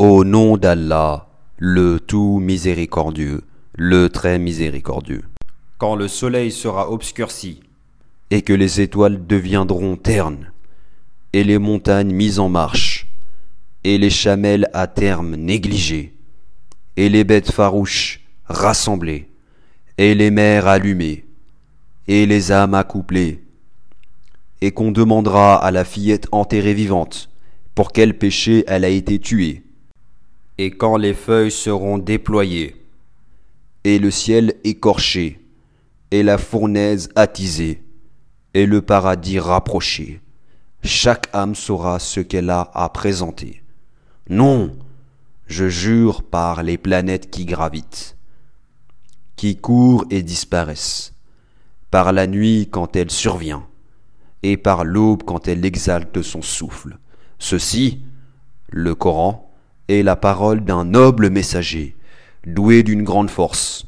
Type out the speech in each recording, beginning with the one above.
Au nom d'Allah, le tout miséricordieux, le très miséricordieux. Quand le soleil sera obscurci, et que les étoiles deviendront ternes, et les montagnes mises en marche, et les chamelles à terme négligées, et les bêtes farouches rassemblées, et les mers allumées, et les âmes accouplées, et qu'on demandera à la fillette enterrée vivante pour quel péché elle a été tuée, et quand les feuilles seront déployées, et le ciel écorché, et la fournaise attisée, et le paradis rapproché, chaque âme saura ce qu'elle a à présenter. Non, je jure par les planètes qui gravitent, qui courent et disparaissent, par la nuit quand elle survient, et par l'aube quand elle exalte son souffle. Ceci, le Coran, est la parole d'un noble messager, doué d'une grande force,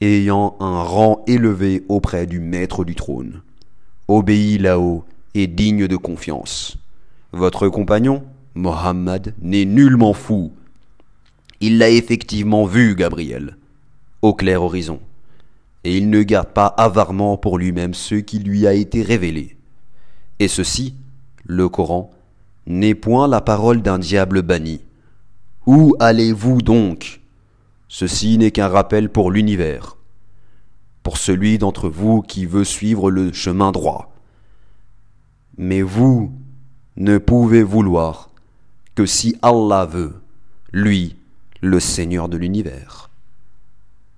ayant un rang élevé auprès du maître du trône, obéi là-haut et digne de confiance. Votre compagnon, Mohammed, n'est nullement fou. Il l'a effectivement vu, Gabriel, au clair horizon, et il ne garde pas avarement pour lui-même ce qui lui a été révélé. Et ceci, le Coran, n'est point la parole d'un diable banni. Où allez-vous donc? Ceci n'est qu'un rappel pour l'univers, pour celui d'entre vous qui veut suivre le chemin droit. Mais vous ne pouvez vouloir que si Allah veut, lui, le Seigneur de l'univers.